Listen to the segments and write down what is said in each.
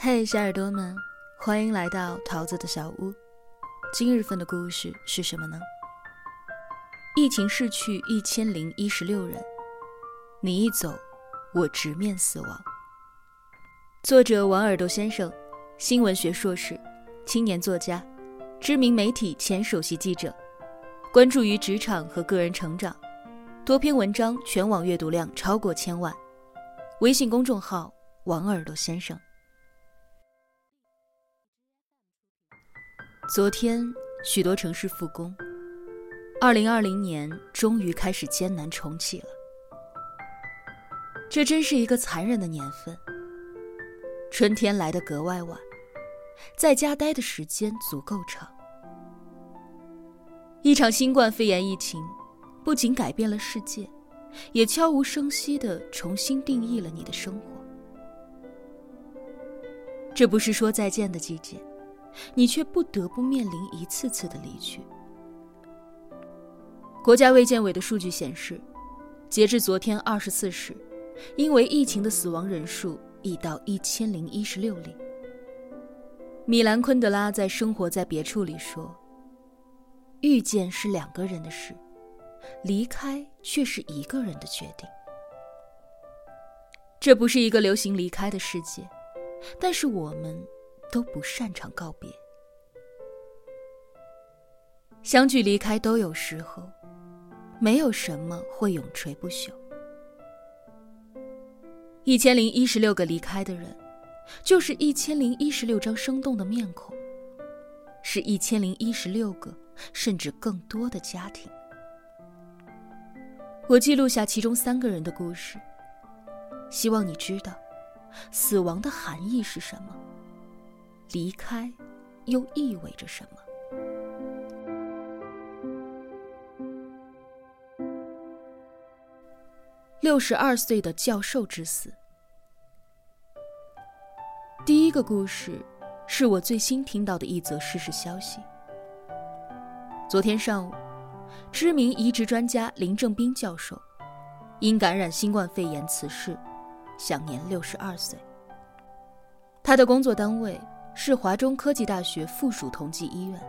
嘿，小耳朵们，欢迎来到桃子的小屋。今日份的故事是什么呢？疫情逝去一千零一十六人，你一走，我直面死亡。作者王耳朵先生，新闻学硕士，青年作家，知名媒体前首席记者，关注于职场和个人成长，多篇文章全网阅读量超过千万。微信公众号王耳朵先生。昨天，许多城市复工，二零二零年终于开始艰难重启了。这真是一个残忍的年份。春天来得格外晚，在家待的时间足够长。一场新冠肺炎疫情，不仅改变了世界，也悄无声息地重新定义了你的生活。这不是说再见的季节。你却不得不面临一次次的离去。国家卫健委的数据显示，截至昨天二十四时，因为疫情的死亡人数已到一千零一十六例。米兰昆德拉在《生活在别处》里说：“遇见是两个人的事，离开却是一个人的决定。”这不是一个流行离开的世界，但是我们。都不擅长告别，相聚离开都有时候，没有什么会永垂不朽。一千零一十六个离开的人，就是一千零一十六张生动的面孔，是一千零一十六个甚至更多的家庭。我记录下其中三个人的故事，希望你知道，死亡的含义是什么。离开，又意味着什么？六十二岁的教授之死。第一个故事，是我最新听到的一则事实消息。昨天上午，知名移植专家林正斌教授因感染新冠肺炎辞世，享年六十二岁。他的工作单位。是华中科技大学附属同济医院。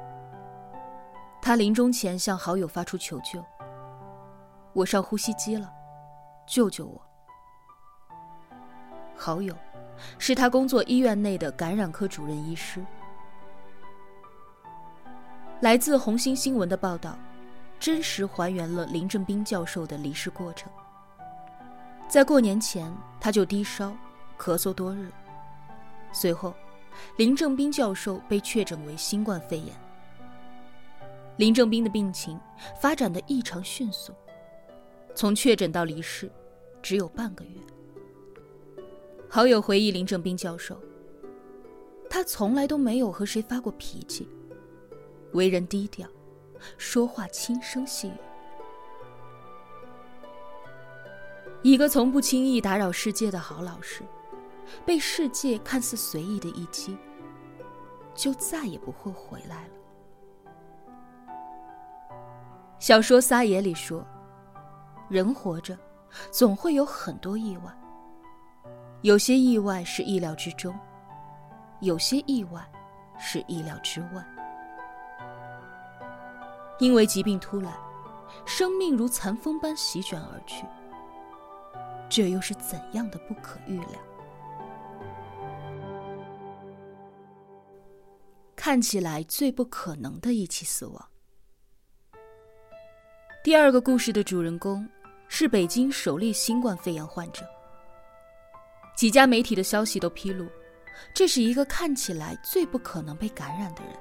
他临终前向好友发出求救：“我上呼吸机了，救救我！”好友是他工作医院内的感染科主任医师。来自红星新闻的报道，真实还原了林正斌教授的离世过程。在过年前，他就低烧、咳嗽多日，随后。林正斌教授被确诊为新冠肺炎。林正斌的病情发展的异常迅速，从确诊到离世，只有半个月。好友回忆林正斌教授，他从来都没有和谁发过脾气，为人低调，说话轻声细语。一个从不轻易打扰世界的好老师。被世界看似随意的一击，就再也不会回来了。小说《撒野》里说：“人活着，总会有很多意外。有些意外是意料之中，有些意外是意料之外。因为疾病突来，生命如残风般席卷而去。这又是怎样的不可预料？”看起来最不可能的一起死亡。第二个故事的主人公是北京首例新冠肺炎患者。几家媒体的消息都披露，这是一个看起来最不可能被感染的人。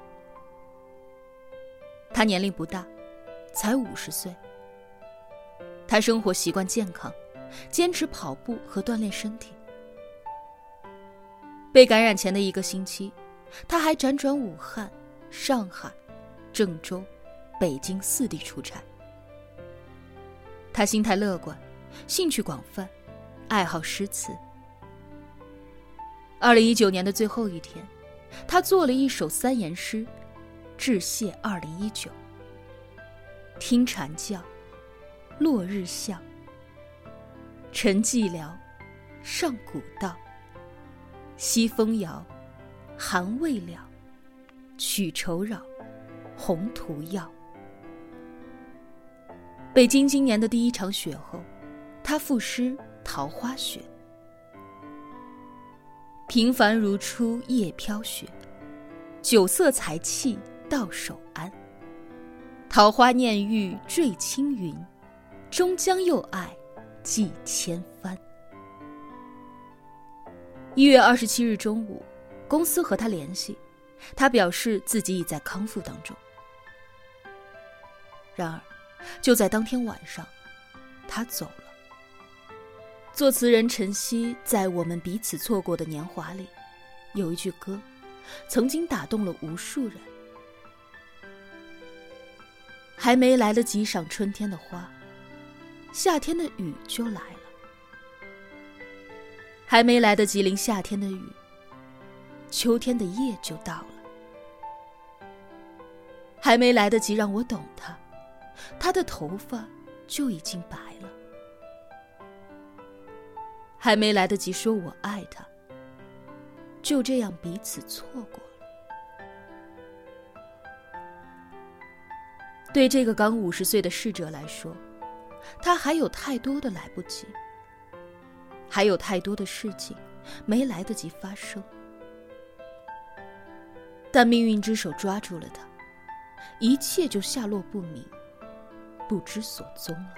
他年龄不大，才五十岁。他生活习惯健康，坚持跑步和锻炼身体。被感染前的一个星期。他还辗转武汉、上海、郑州、北京四地出差。他心态乐观，兴趣广泛，爱好诗词。二零一九年的最后一天，他做了一首三言诗，致谢二零一九。听蝉叫，落日笑，沉寂寥，上古道，西风摇。寒未了，曲愁扰，宏图耀。北京今年的第一场雪后，他赋诗《桃花雪》：平凡如初夜飘雪，酒色财气到手安。桃花念玉坠青云，终将又爱寄千帆。一月二十七日中午，公司和他联系，他表示自己已在康复当中。然而，就在当天晚上，他走了。作词人陈曦在《我们彼此错过的年华》里，有一句歌，曾经打动了无数人。还没来得及赏春天的花，夏天的雨就来了；还没来得及淋夏天的雨，秋天的夜就到了；还没来得及让我懂他，他的头发就已经白了；还没来得及说我爱他，就这样彼此错过了。对这个刚五十岁的逝者来说，他还有太多的来不及，还有太多的事情没来得及发生。但命运之手抓住了他，一切就下落不明，不知所踪了。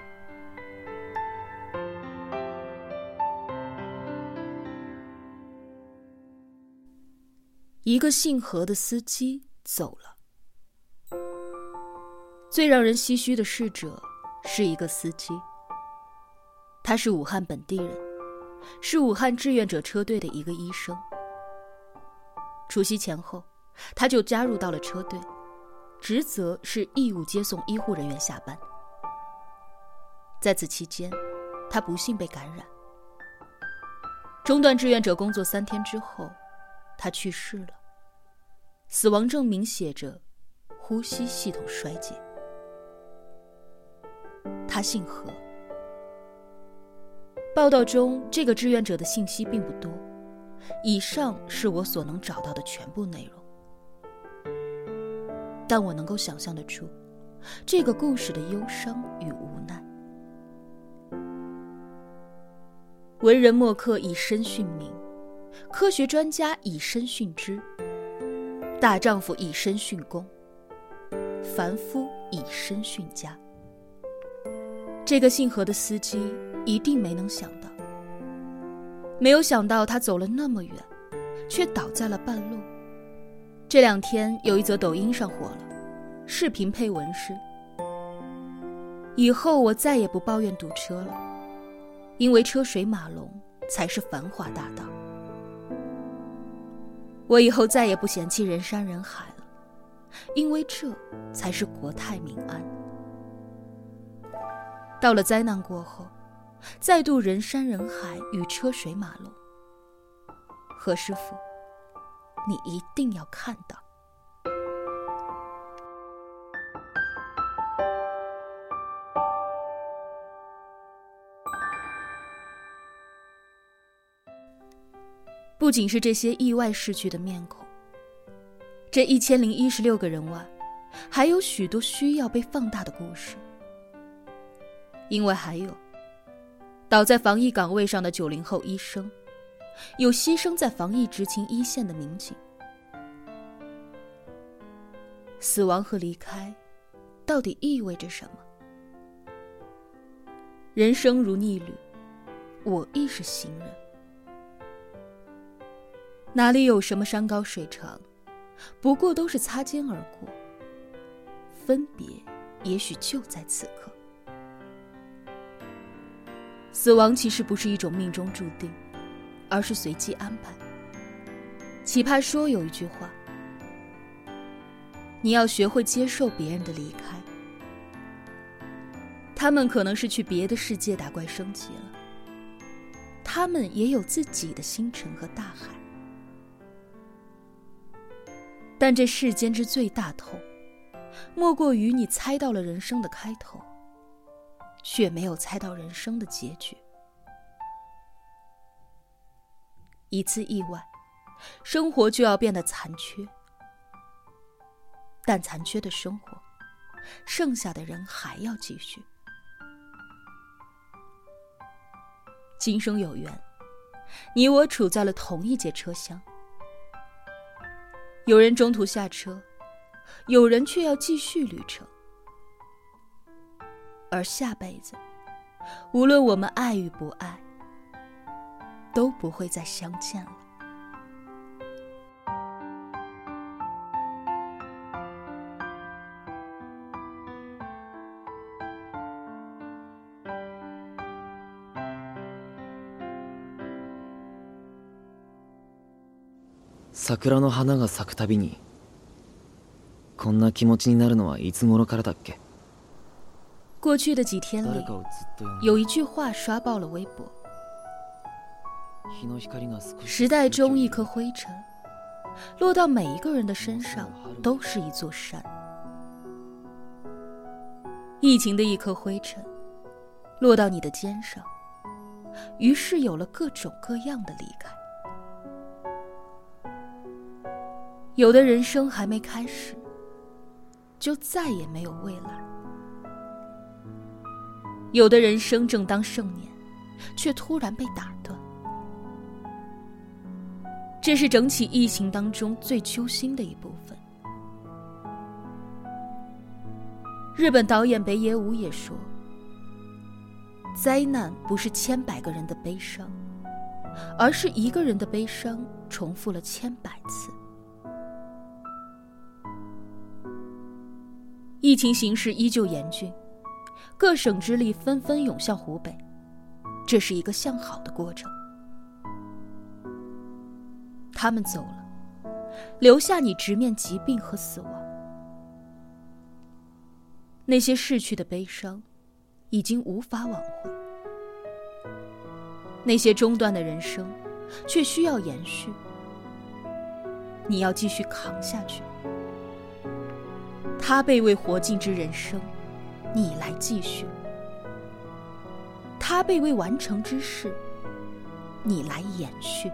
一个姓何的司机走了。最让人唏嘘的逝者，是一个司机。他是武汉本地人，是武汉志愿者车队的一个医生。除夕前后，他就加入到了车队，职责是义务接送医护人员下班。在此期间，他不幸被感染，中断志愿者工作三天之后，他去世了。死亡证明写着：呼吸系统衰竭。他姓何。报道中这个志愿者的信息并不多，以上是我所能找到的全部内容。但我能够想象得出，这个故事的忧伤与无奈。文人墨客以身殉名，科学专家以身殉职，大丈夫以身殉公，凡夫以身殉家。这个姓何的司机一定没能想到，没有想到他走了那么远，却倒在了半路。这两天有一则抖音上火了，视频配文是：“以后我再也不抱怨堵车了，因为车水马龙才是繁华大道。我以后再也不嫌弃人山人海了，因为这才是国泰民安。”到了灾难过后，再度人山人海与车水马龙。何师傅，你一定要看到。不仅是这些意外逝去的面孔，这一千零一十六个人外，还有许多需要被放大的故事。因为还有倒在防疫岗位上的九零后医生，有牺牲在防疫执勤一线的民警。死亡和离开，到底意味着什么？人生如逆旅，我亦是行人。哪里有什么山高水长，不过都是擦肩而过。分别，也许就在此刻。死亡其实不是一种命中注定，而是随机安排。奇葩说有一句话：“你要学会接受别人的离开，他们可能是去别的世界打怪升级了，他们也有自己的星辰和大海。但这世间之最大痛，莫过于你猜到了人生的开头。”却没有猜到人生的结局。一次意外，生活就要变得残缺。但残缺的生活，剩下的人还要继续。今生有缘，你我处在了同一节车厢。有人中途下车，有人却要继续旅程。而下辈子，无论我们爱与不爱，都不会再相见了。桜の花が咲くたびにこんな気持ちになるのはいつ頃からだっけ过去的几天里，有一句话刷爆了微博： 时代中一颗灰尘，落到每一个人的身上都是一座山。疫情的一颗灰尘，落到你的肩上，于是有了各种各样的离开。有的人生还没开始，就再也没有未来。有的人生正当盛年，却突然被打断。这是整起疫情当中最揪心的一部分。日本导演北野武也说：“灾难不是千百个人的悲伤，而是一个人的悲伤重复了千百次。”疫情形势依旧严峻。各省之力纷纷涌向湖北，这是一个向好的过程。他们走了，留下你直面疾病和死亡。那些逝去的悲伤，已经无法挽回；那些中断的人生，却需要延续。你要继续扛下去。他被为活尽之人生。你来继续，他被未完成之事，你来延续。